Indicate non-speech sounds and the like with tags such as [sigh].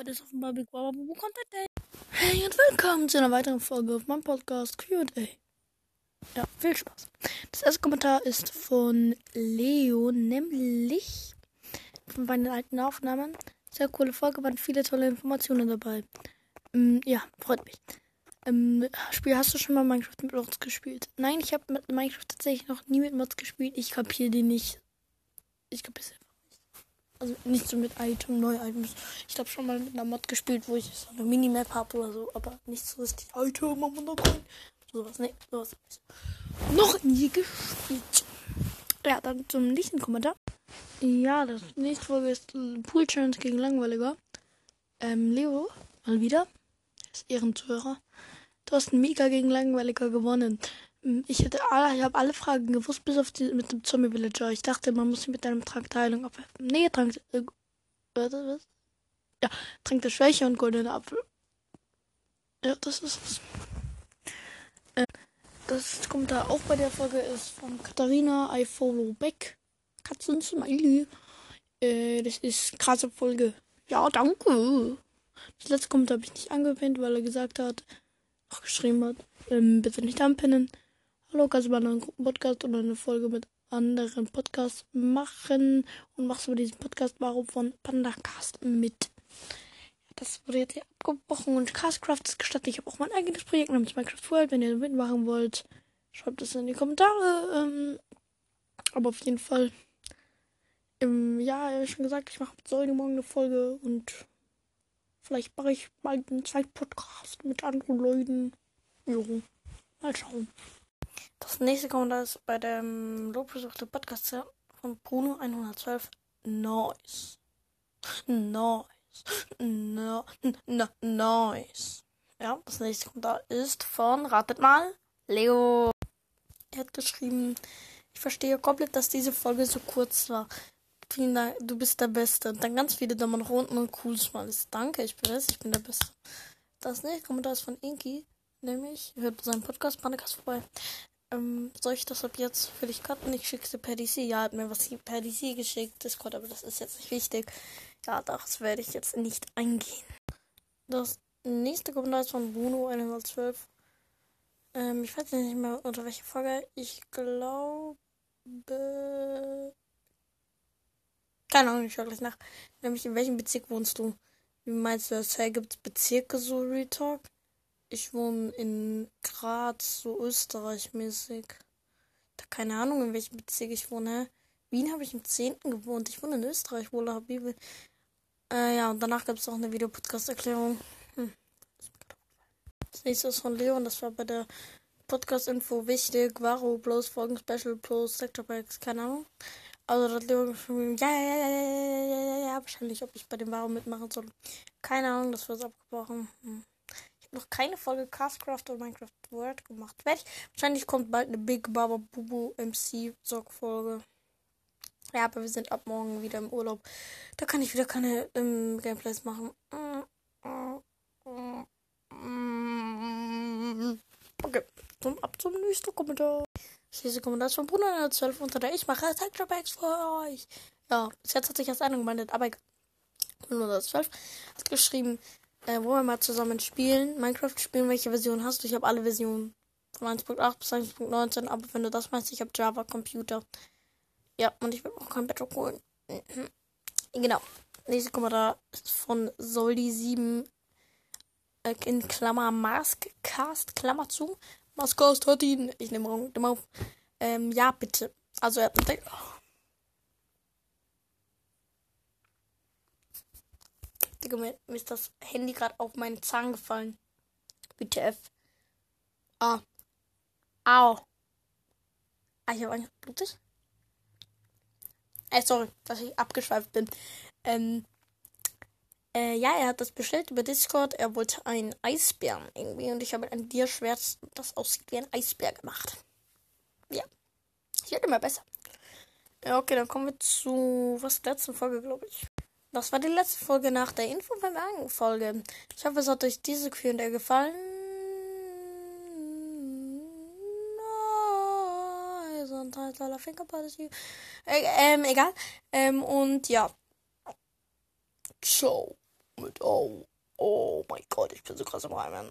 Heute ist offenbar Big Brother Bubu Content Day. Hey und willkommen zu einer weiteren Folge auf meinem Podcast QA. Ja, viel Spaß. Das erste Kommentar ist von Leo, nämlich von meinen alten Aufnahmen. Sehr coole Folge, waren viele tolle Informationen dabei. Ähm, ja, freut mich. Ähm, Spiel, hast du schon mal Minecraft mit Mods gespielt? Nein, ich habe mit Minecraft tatsächlich noch nie mit Mods gespielt. Ich kapiere die nicht. Ich kapiere es einfach. Also nicht so mit Item, neue Items. Ich habe schon mal mit einer Mod gespielt, wo ich so eine Minimap habe oder so, aber nicht so richtig Item, da rein. Sowas, nee, sowas. Noch nie gespielt. Ja, dann zum nächsten Kommentar. Ja, das nächste Folge ist Pool Challenge gegen Langweiliger. Ähm, Leo, mal wieder. Ist Ehrenzuhörer. Du hast mega gegen Langweiliger gewonnen. Ähm, Ich hätte alle, ich habe alle Fragen gewusst, bis auf die mit dem Zombie Villager. Ich dachte, man muss sie mit einem Trank der Heilung abwerfen. Nee, Trank. Äh, was? Ja, Trank der Schwäche und goldene Apfel. Ja, das ist es. Äh, das kommt da auch bei der Folge ist von Katharina I Follow Back. Katzen Smiley. Äh, das ist krasse Folge. Ja, danke. Das letzte Kommentar habe ich nicht angepinnt, weil er gesagt hat, auch geschrieben hat, ähm, bitte nicht anpinnen. Hallo, kannst du mal einen Gruppenpodcast oder eine Folge mit anderen Podcasts machen und machst du bei diesem Podcast warum von Pandacast mit. Das wurde jetzt hier abgebrochen und Castcraft ist gestattet. Ich habe auch mein eigenes Projekt namens Minecraft World. Wenn ihr mitmachen wollt, schreibt es in die Kommentare. Ähm, aber auf jeden Fall, ähm, ja, ich schon gesagt, ich mache Säule morgen eine Folge und vielleicht mache ich mal einen zweiten Podcast mit anderen Leuten. Jo, mal schauen. Das nächste Kommentar ist bei dem Lobbesuchte Podcast von Bruno 112. Nice. Nice. No, no, nice. Ja, das nächste Kommentar ist von, ratet mal, Leo. Er hat geschrieben, ich verstehe komplett, dass diese Folge so kurz war. Vielen Dank, du bist der Beste. Und dann ganz viele Daumen nach unten und cool Smileys. Danke, ich bin es, ich bin der Beste. Das nächste Kommentar ist von Inki, nämlich, hört seinen Podcast Panikast vorbei. Ähm, soll ich das ab jetzt für dich cutten? Ich schick's dir per DC. Ja, hat mir was per DC geschickt, Discord, aber das ist jetzt nicht wichtig. Ja, das werde ich jetzt nicht eingehen. Das nächste Kommentar ist von Bruno 112. Ähm, ich weiß nicht mehr unter welcher Folge. Ich glaube. Keine Ahnung, ich schaue gleich nach. Nämlich in welchem Bezirk wohnst du? Wie meinst du das? Hey, gibt es Bezirke so Retalk? ich wohne in Graz, so Österreich-mäßig. Keine Ahnung, in welchem Bezirk ich wohne. Wien habe ich im 10. gewohnt. Ich wohne in Österreich, wohl Habibel. Äh, ja, und danach gab es auch eine Videopodcast-Erklärung. Hm. Das nächste ist von Leon, das war bei der Podcast-Info wichtig. Varo, bloß Folgen, Special, plus Sector Packs, keine Ahnung. Also, da hat Leon geschrieben, ja, ja, ja, ja, ja, ja, ja, ja, wahrscheinlich, ob ich bei dem Varo mitmachen soll. Keine Ahnung, das wird abgebrochen. Hm. Noch keine Folge Castcraft oder Minecraft World gemacht. Werde ich, wahrscheinlich kommt bald eine Big Baba Bubu MC Sock-Folge. Ja, aber wir sind ab morgen wieder im Urlaub. Da kann ich wieder keine ähm, Gameplays machen. Okay, zum, ab zum nächsten Kommentar. Diese Kommentar ist von Bruno 12 unter der ich mache Packs für euch. Ja, bis jetzt hat sich erst einer gemeldet, aber egal. Bruno 12 hat geschrieben, äh, wollen wir mal zusammen spielen, Minecraft spielen, welche Version hast du? Ich habe alle Versionen. Von 1.8 bis 1.19, aber wenn du das meinst, ich habe Java Computer. Ja, und ich will auch kein Bett holen. [clears throat] Genau. Nächste Kommentar ist von Soldi7 äh, in Klammer Maskcast, Klammer zu. Maskcast hört ihn. Ich nehme mal auf. Ähm, ja, bitte. Also, er hat Digga, mir, ist das Handy gerade auf meinen Zahn gefallen. WTF. Ah. Au. Ah, ich habe eigentlich blutig. Äh, sorry, dass ich abgeschweift bin. Ähm, äh, ja, er hat das bestellt über Discord. Er wollte einen Eisbären irgendwie und ich habe ein Dierschwert, das aussieht wie ein Eisbär gemacht. Ja. Ich werde immer besser. Ja, okay, dann kommen wir zu was letzten Folge, glaube ich. Das war die letzte Folge nach der Info Folge. Ich hoffe, es hat euch diese Q&A gefallen. Sonntagsler Fingerparty. Äh, ähm, egal. Ähm, und ja. Ciao. Mit oh. Oh mein Gott, ich bin so krass im Reimen.